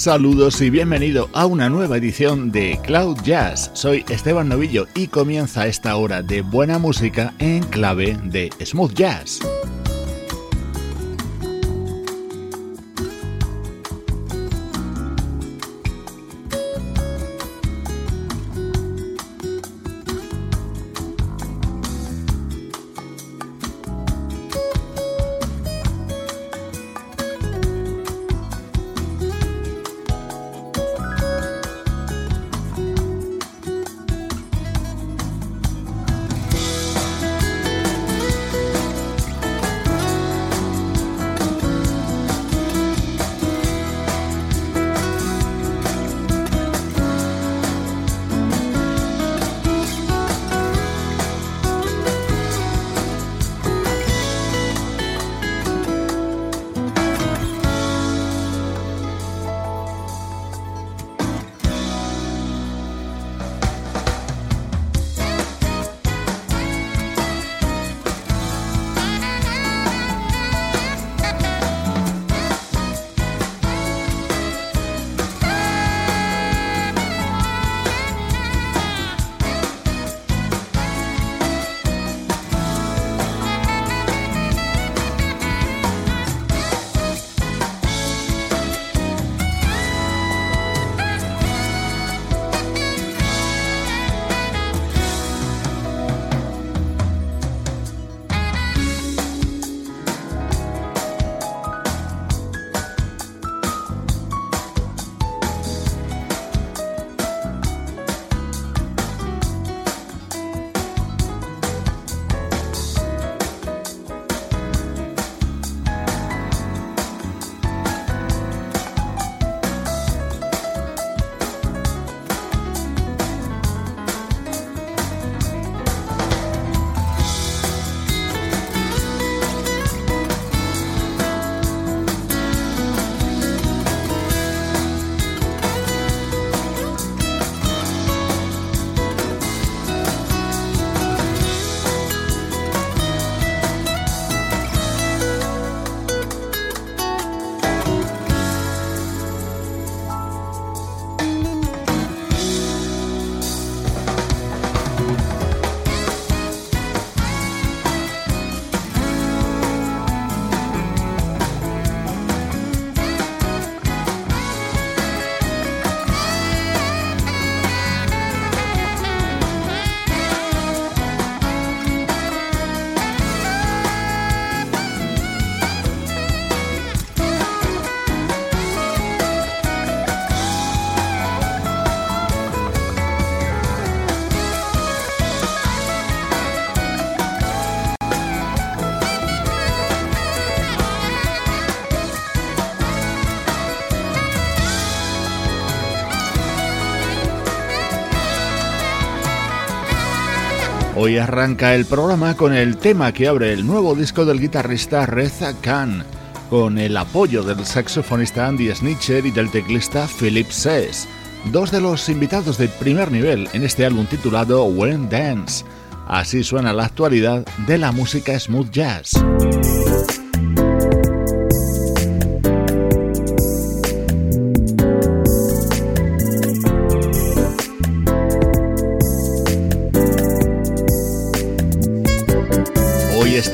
Saludos y bienvenido a una nueva edición de Cloud Jazz. Soy Esteban Novillo y comienza esta hora de buena música en clave de smooth jazz. Hoy arranca el programa con el tema que abre el nuevo disco del guitarrista Reza Khan, con el apoyo del saxofonista Andy Snitcher y del teclista Philip Sess, dos de los invitados de primer nivel en este álbum titulado When Dance. Así suena la actualidad de la música smooth jazz.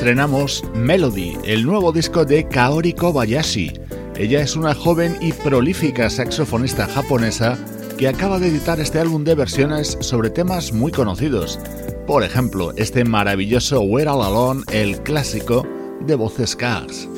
Estrenamos Melody, el nuevo disco de Kaori Kobayashi. Ella es una joven y prolífica saxofonista japonesa que acaba de editar este álbum de versiones sobre temas muy conocidos. Por ejemplo, este maravilloso We're All Alone, el clásico de voces Cars.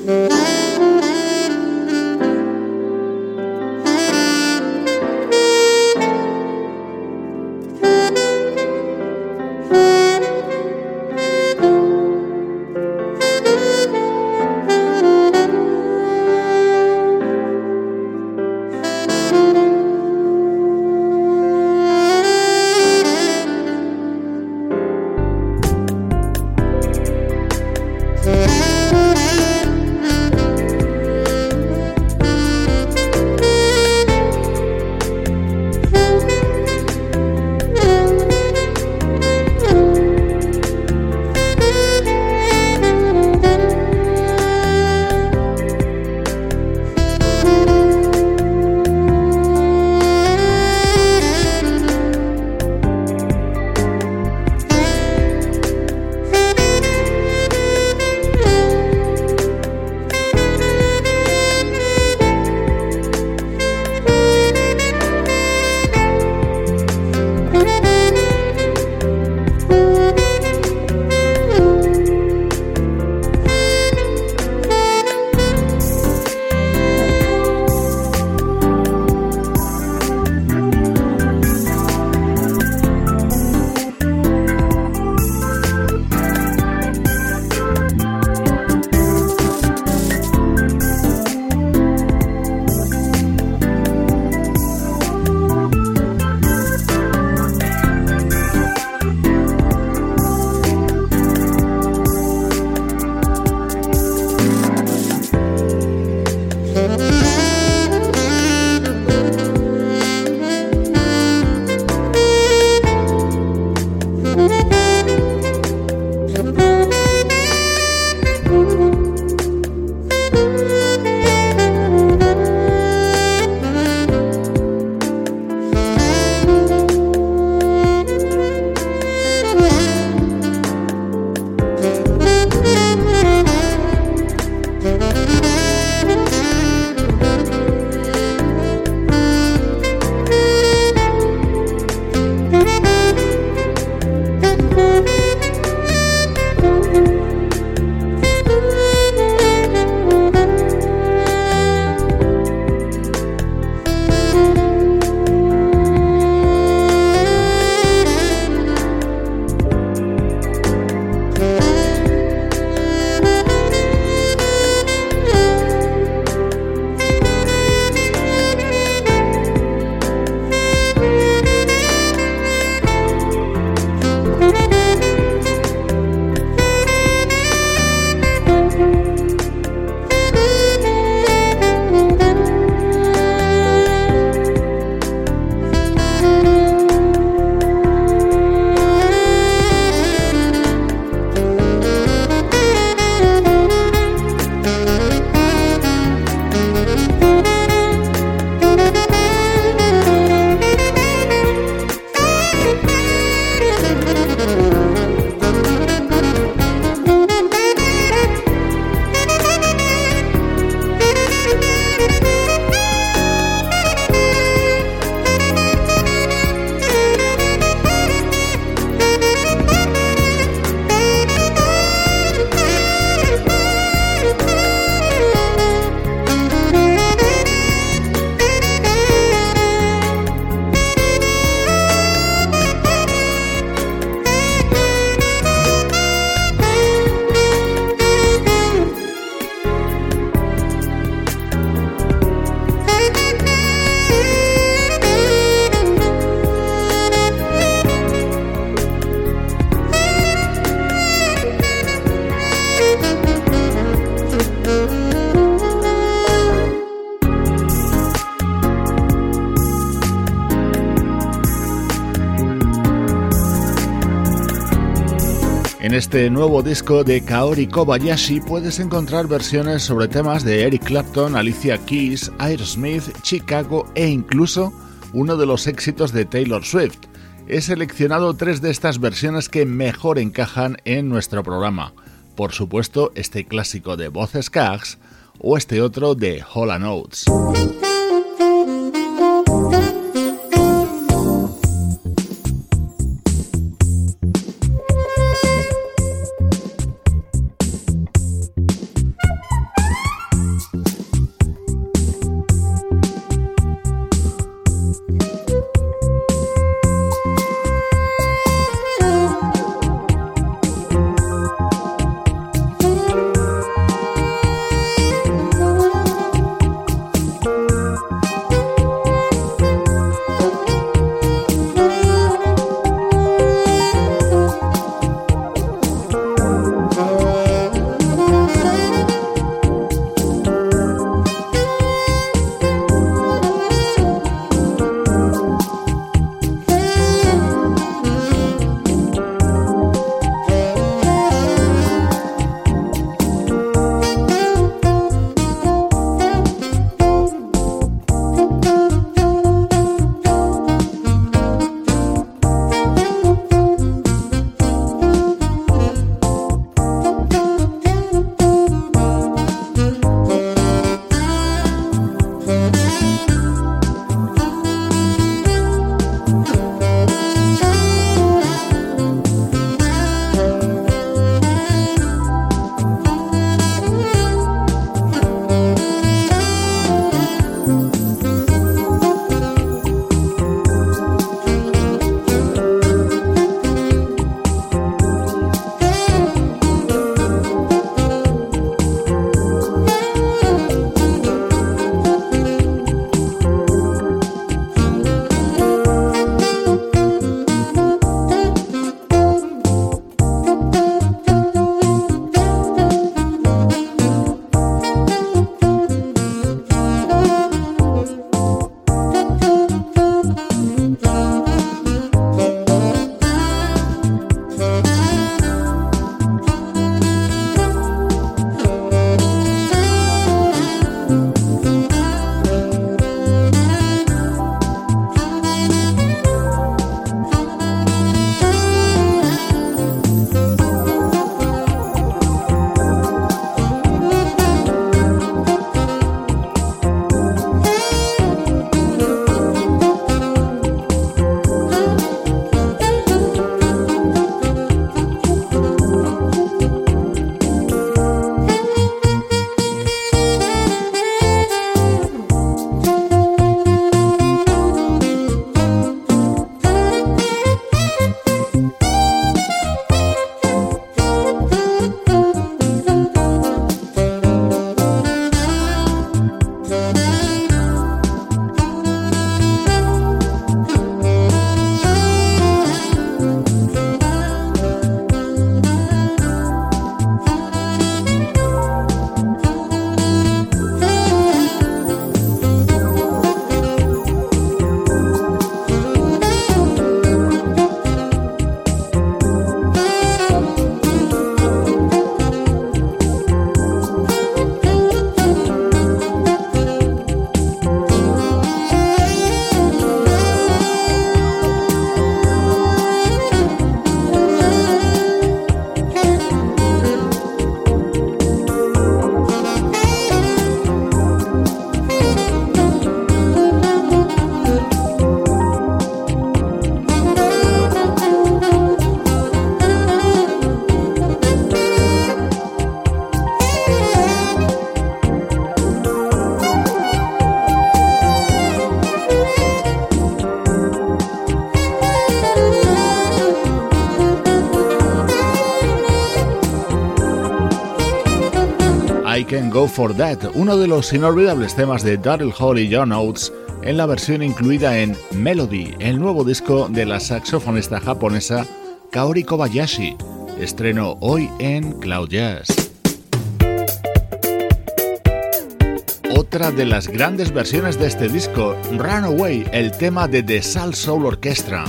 Este nuevo disco de Kaori Kobayashi puedes encontrar versiones sobre temas de Eric Clapton, Alicia Keys, Aerosmith, Chicago e incluso uno de los éxitos de Taylor Swift. He seleccionado tres de estas versiones que mejor encajan en nuestro programa. Por supuesto, este clásico de voces Cags o este otro de Hola Notes. For That, uno de los inolvidables temas de Daryl Hall y John Oates en la versión incluida en Melody, el nuevo disco de la saxofonista japonesa Kaori Kobayashi, estreno hoy en Cloud Jazz. Otra de las grandes versiones de este disco, Runaway, el tema de The Sal Soul Orchestra.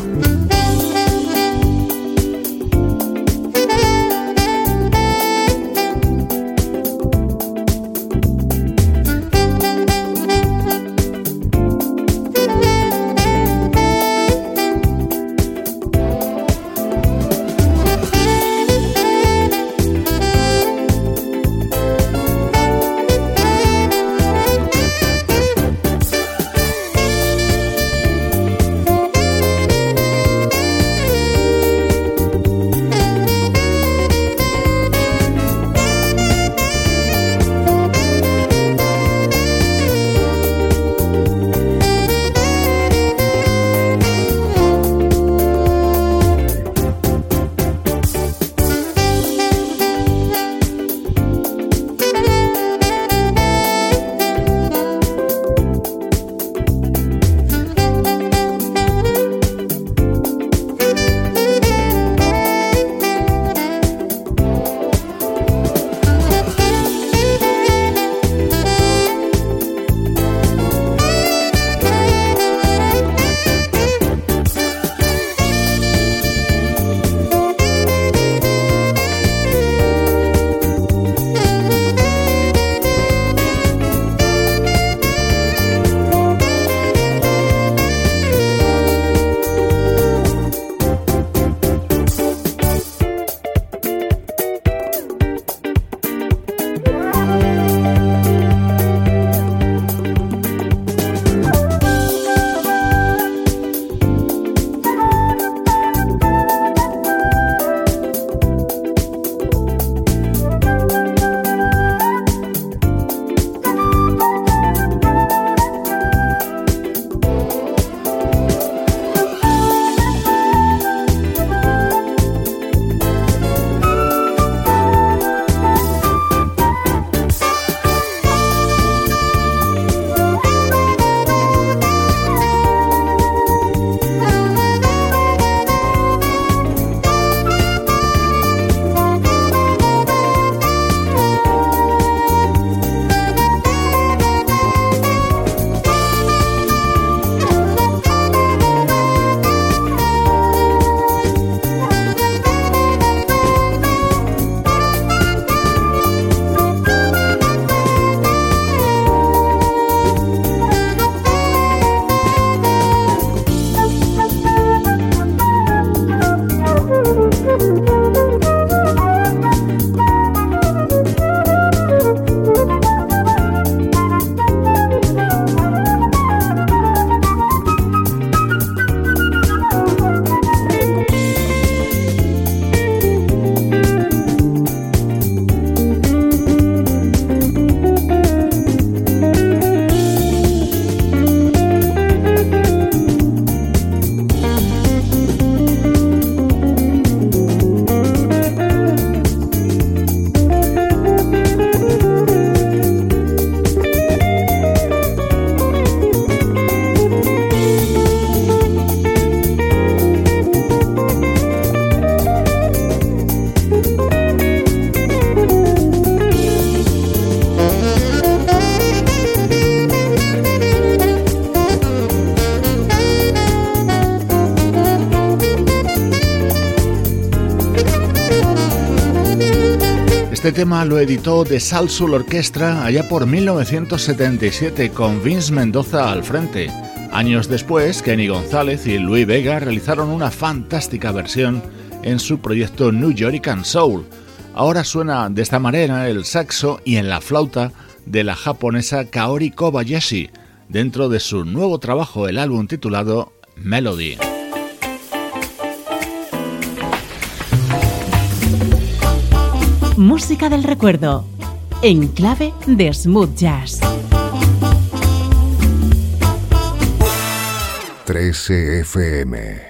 Este tema lo editó The Salsoul Orchestra allá por 1977 con Vince Mendoza al frente. Años después, Kenny González y Louis Vega realizaron una fantástica versión en su proyecto New York Soul. Ahora suena de esta manera el saxo y en la flauta de la japonesa Kaori Kobayashi, dentro de su nuevo trabajo, el álbum titulado Melody. Música del recuerdo, en clave de smooth jazz. 13 FM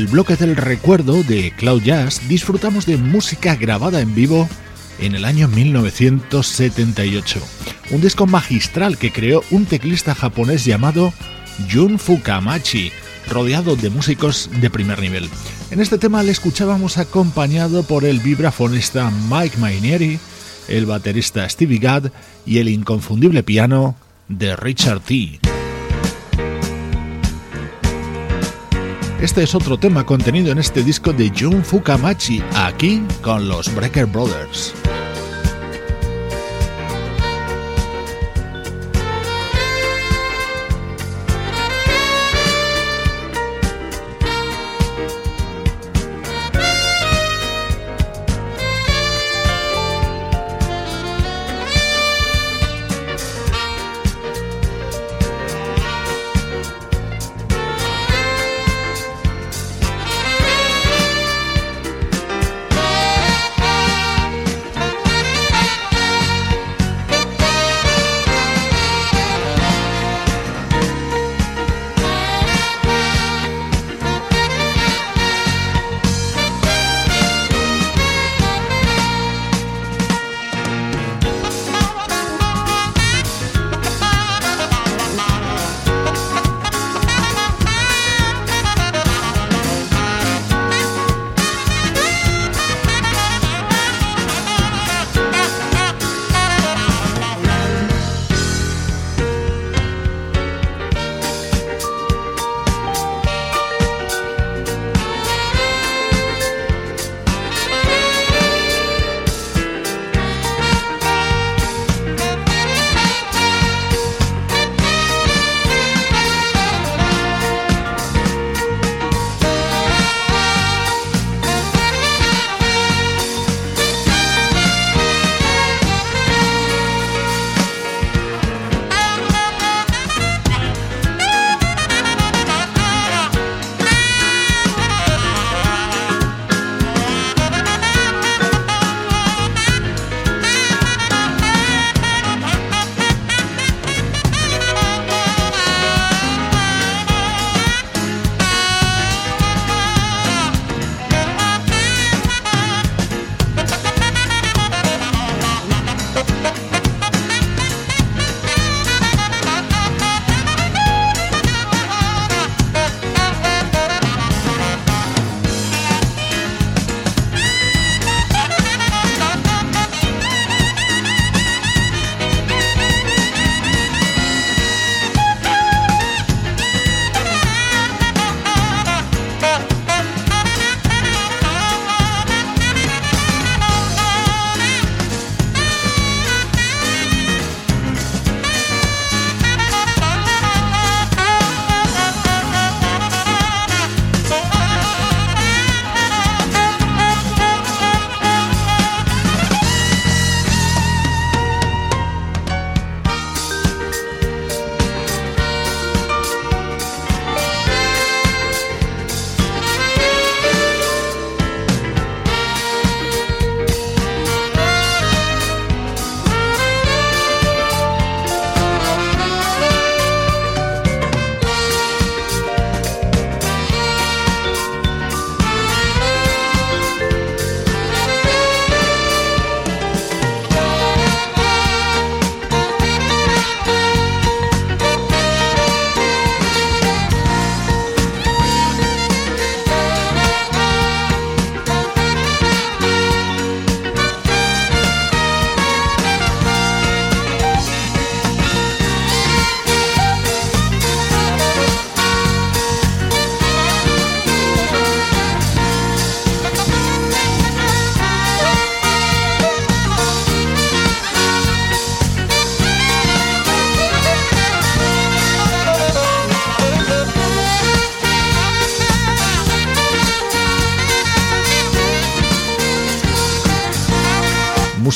el bloque del recuerdo de Cloud Jazz disfrutamos de música grabada en vivo en el año 1978. Un disco magistral que creó un teclista japonés llamado Jun Fukamachi, rodeado de músicos de primer nivel. En este tema le escuchábamos acompañado por el vibrafonista Mike Mainieri, el baterista Stevie Gadd y el inconfundible piano de Richard T. Este es otro tema contenido en este disco de Jun Fukamachi, aquí con los Breaker Brothers.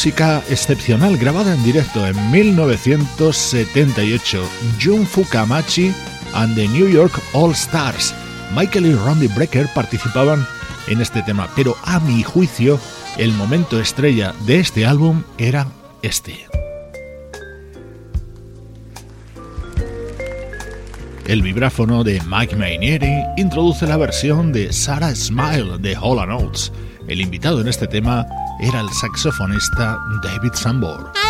Música excepcional grabada en directo en 1978. Jun Fukamachi and the New York All Stars. Michael y Randy Brecker participaban en este tema, pero a mi juicio, el momento estrella de este álbum era este. El vibráfono de Mike Mainieri introduce la versión de Sarah Smile de Hall Notes. El invitado en este tema era el saxofonista David Sambor.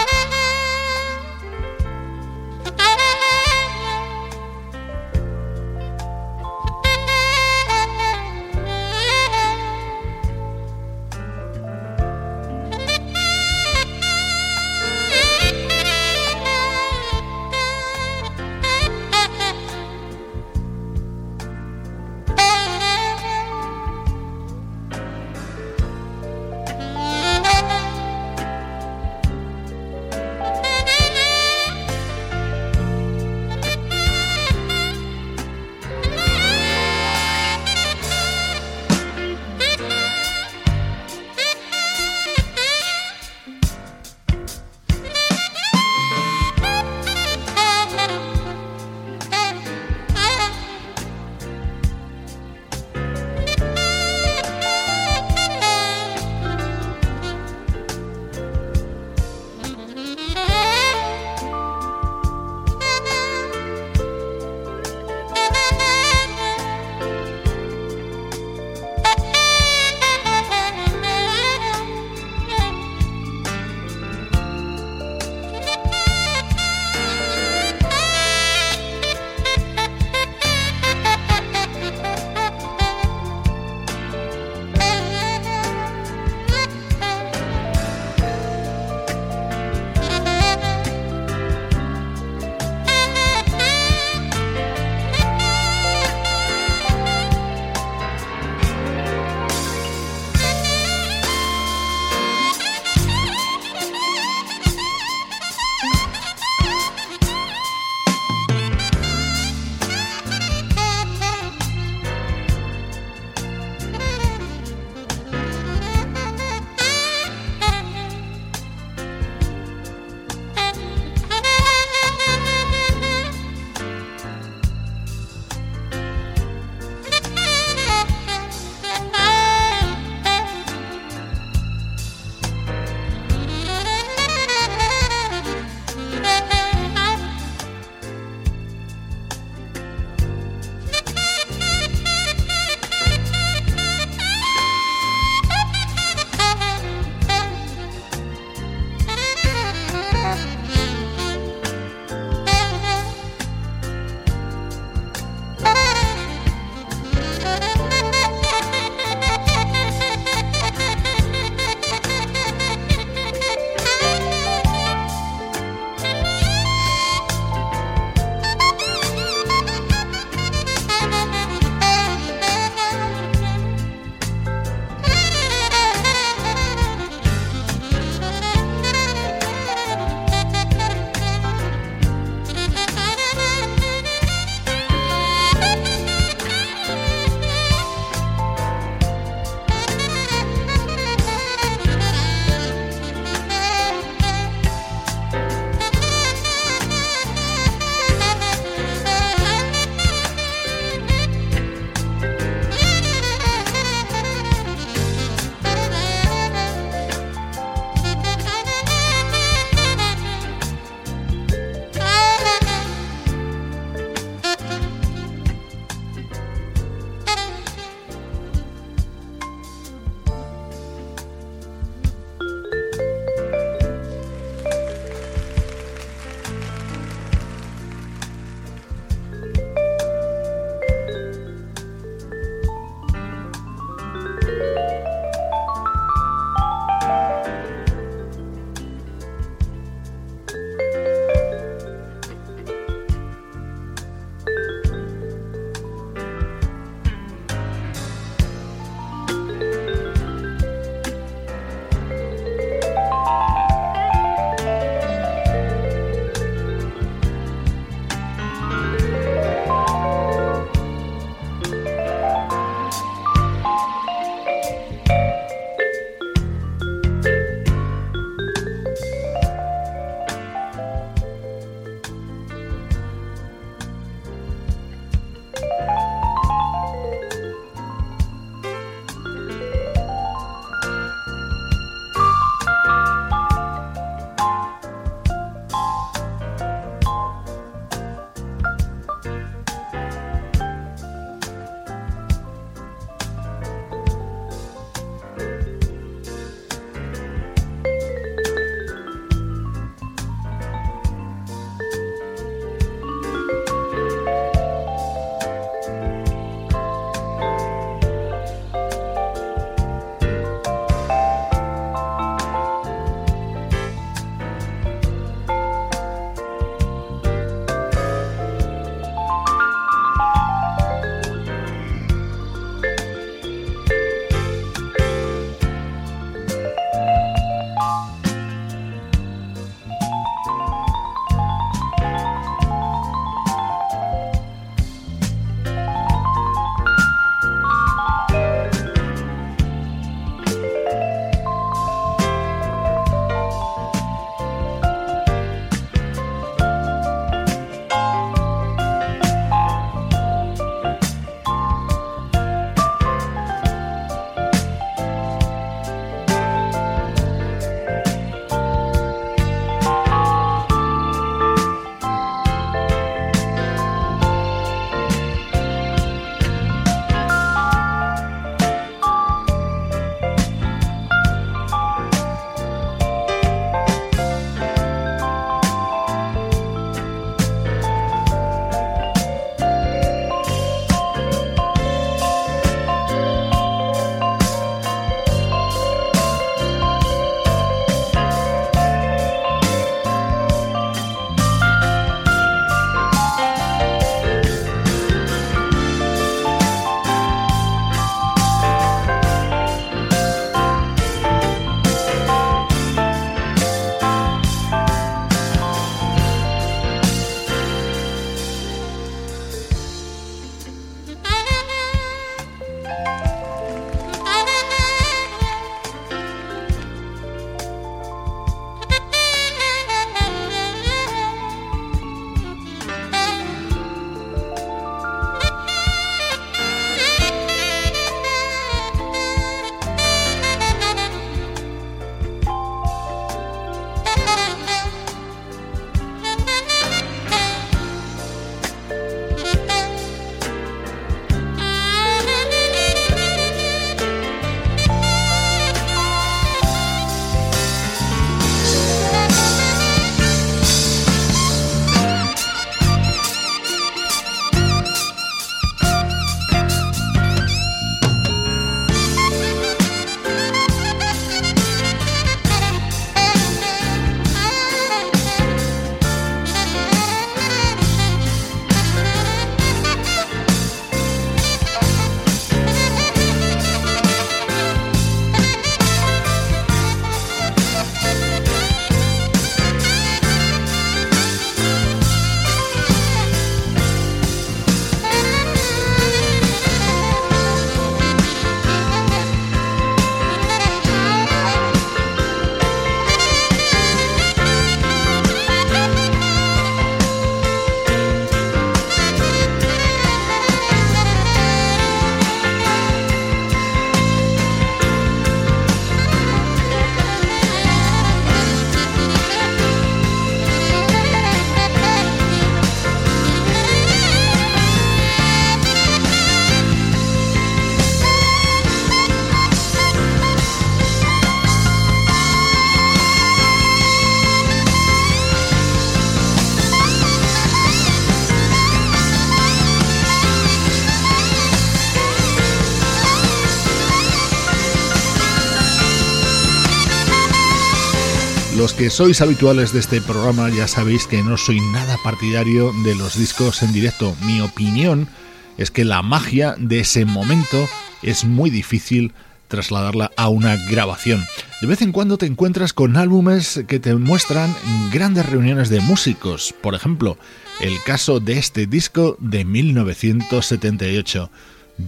Sois habituales de este programa ya sabéis que no soy nada partidario de los discos en directo. Mi opinión es que la magia de ese momento es muy difícil trasladarla a una grabación. De vez en cuando te encuentras con álbumes que te muestran grandes reuniones de músicos. Por ejemplo, el caso de este disco de 1978,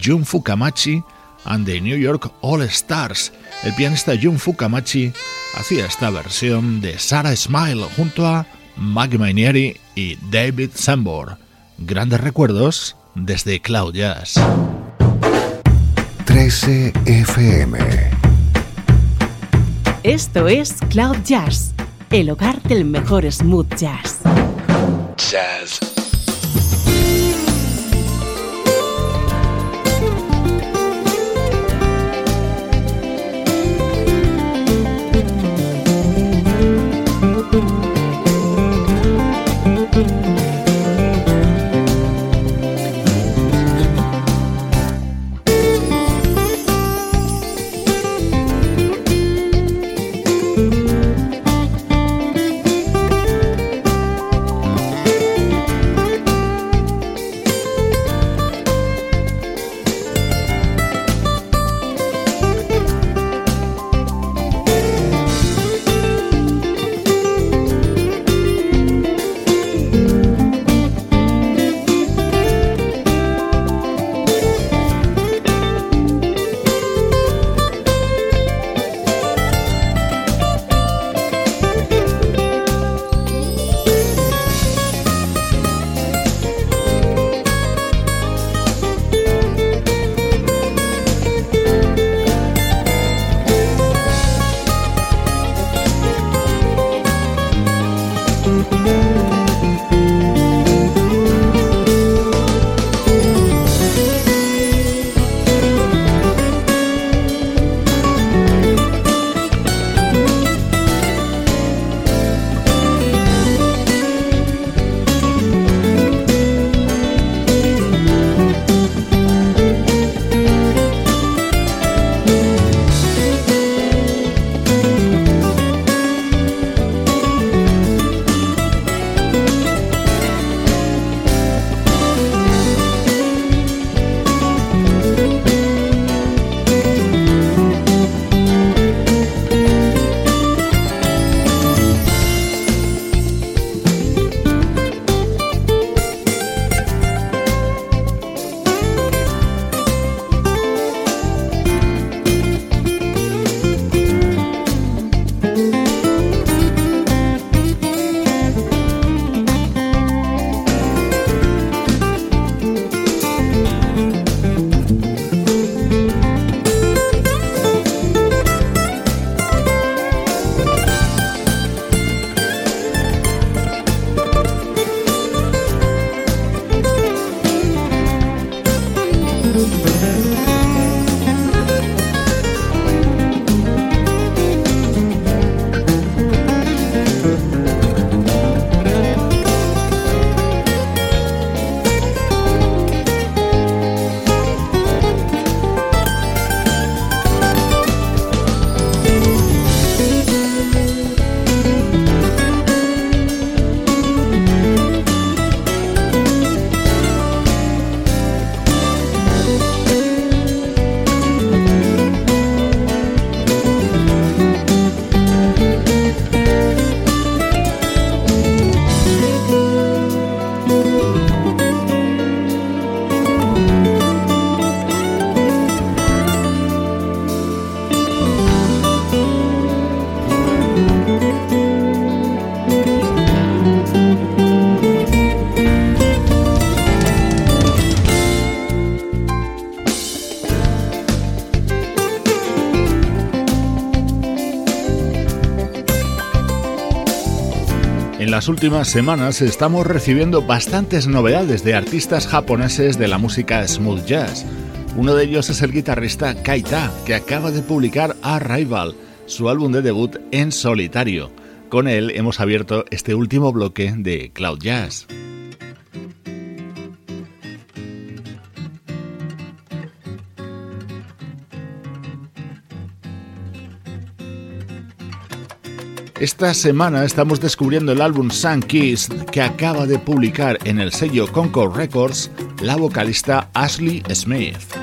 Jun Fukamachi and the New York All Stars. El pianista Jun Fukamachi hacía esta versión de Sarah Smile junto a Maggie Mainieri y David Sambor. Grandes recuerdos desde Cloud Jazz. 13 FM. Esto es Cloud Jazz, el hogar del mejor smooth jazz. Jazz las últimas semanas estamos recibiendo bastantes novedades de artistas japoneses de la música smooth jazz. Uno de ellos es el guitarrista Kaita, que acaba de publicar Arrival, su álbum de debut en solitario. Con él hemos abierto este último bloque de Cloud Jazz. Esta semana estamos descubriendo el álbum Sun Kiss que acaba de publicar en el sello Concord Records la vocalista Ashley Smith.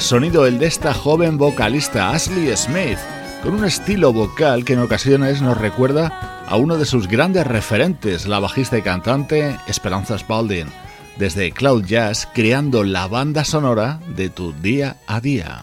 Sonido el de esta joven vocalista Ashley Smith, con un estilo vocal que en ocasiones nos recuerda a uno de sus grandes referentes, la bajista y cantante Esperanza Spalding, desde Cloud Jazz creando la banda sonora de tu día a día.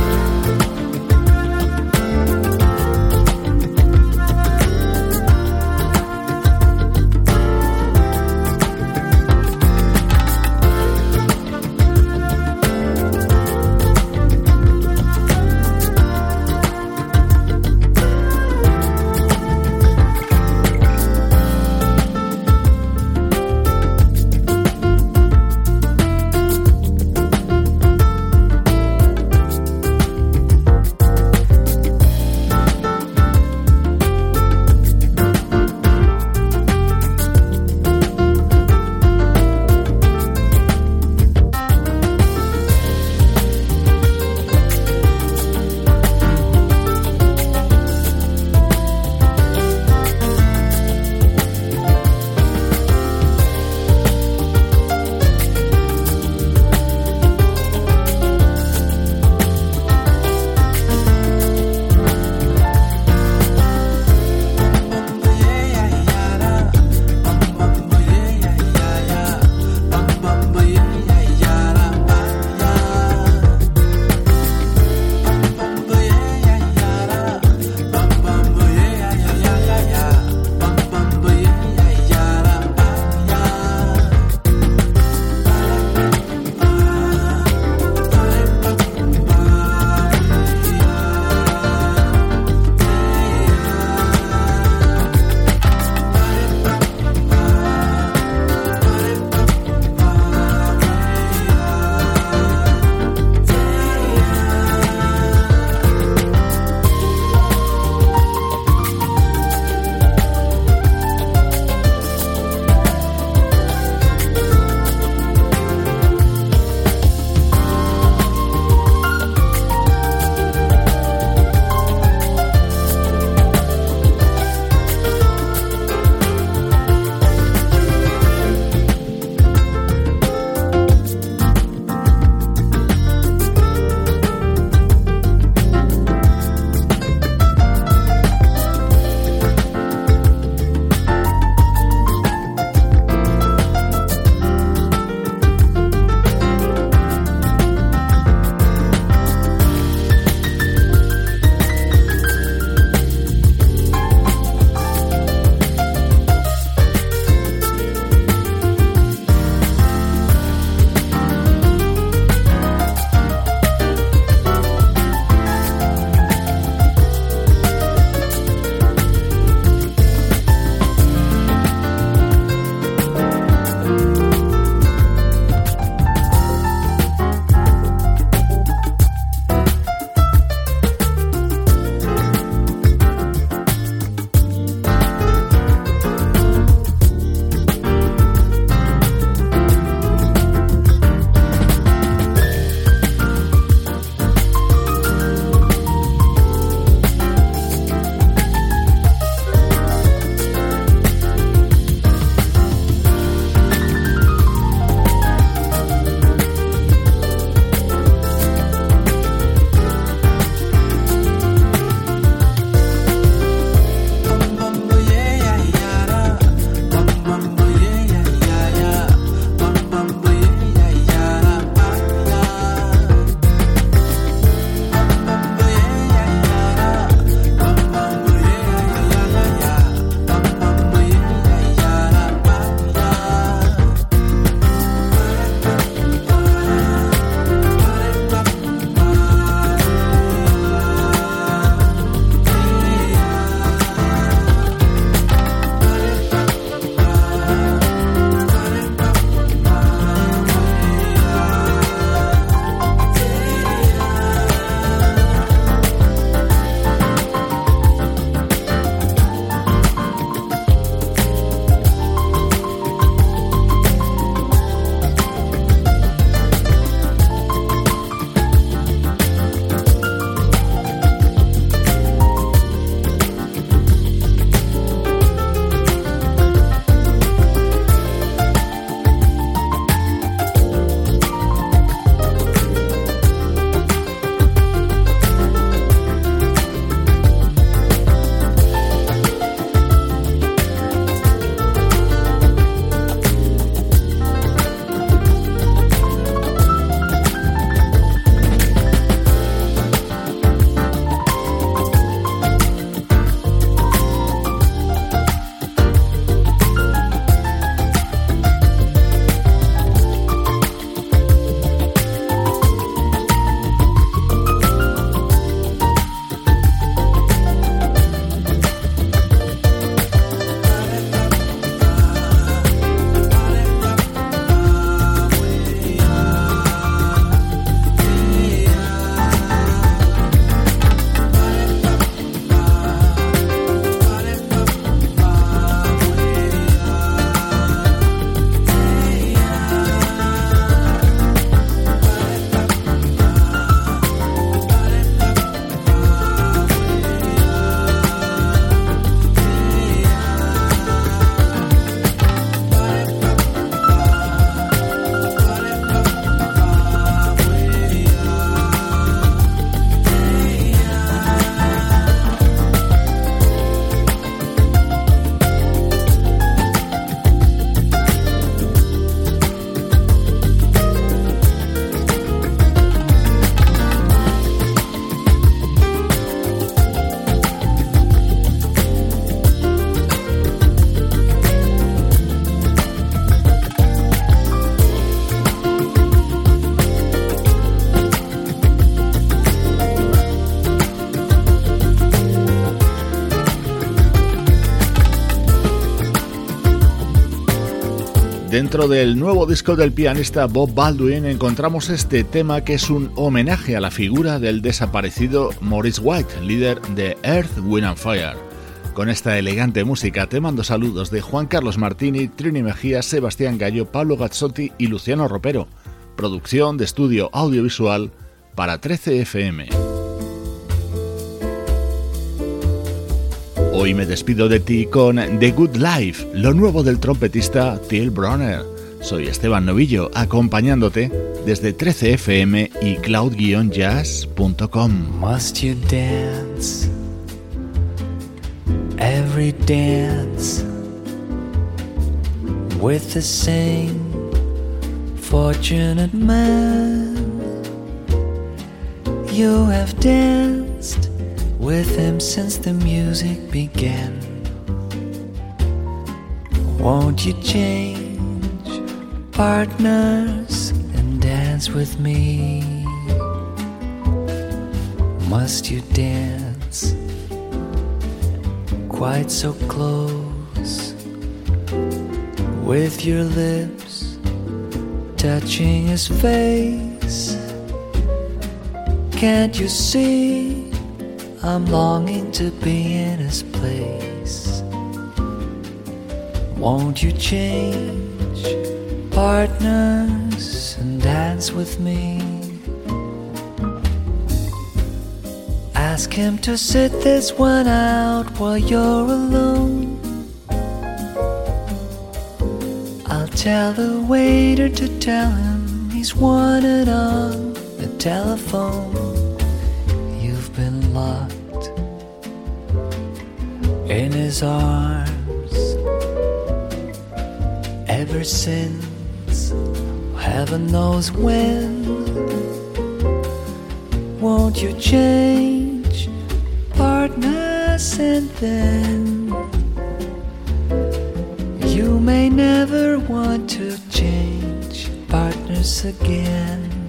Dentro del nuevo disco del pianista Bob Baldwin encontramos este tema que es un homenaje a la figura del desaparecido Maurice White, líder de Earth, Wind and Fire. Con esta elegante música te mando saludos de Juan Carlos Martini, Trini Mejía, Sebastián Gallo, Pablo Gazzotti y Luciano Ropero. Producción de estudio audiovisual para 13 FM. Hoy me despido de ti con The Good Life, lo nuevo del trompetista Till Bronner. Soy Esteban Novillo, acompañándote desde 13fm y cloud-jazz.com. Must you dance every dance with the same fortunate man? You have danced with him since the music began. Won't you change partners and dance with me? Must you dance quite so close with your lips touching his face? Can't you see? I'm longing to be in his place. Won't you change partners and dance with me? Ask him to sit this one out while you're alone. I'll tell the waiter to tell him he's wanted on the telephone. You've been locked in his arms. Ever since heaven knows when. Won't you change partners and then? You may never want to change partners again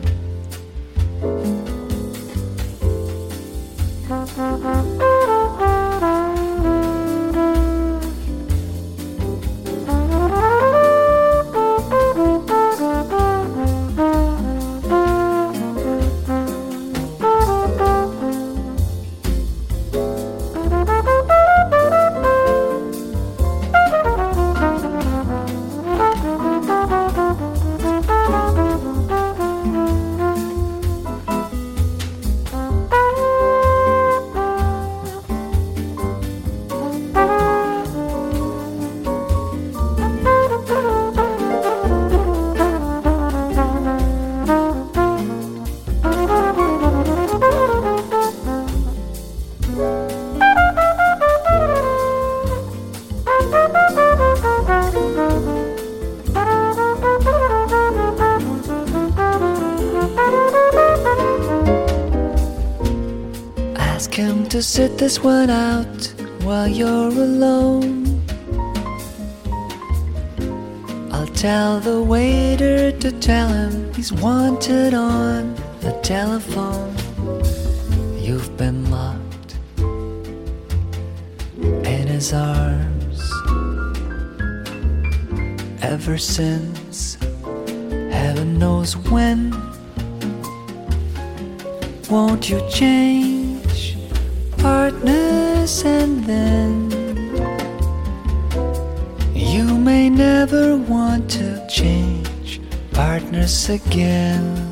sit this one out while you're alone. I'll tell the waiter to tell him he's wanted on the telephone. You've been locked in his arms ever since heaven knows when. Won't you change? Partners and then you may never want to change partners again.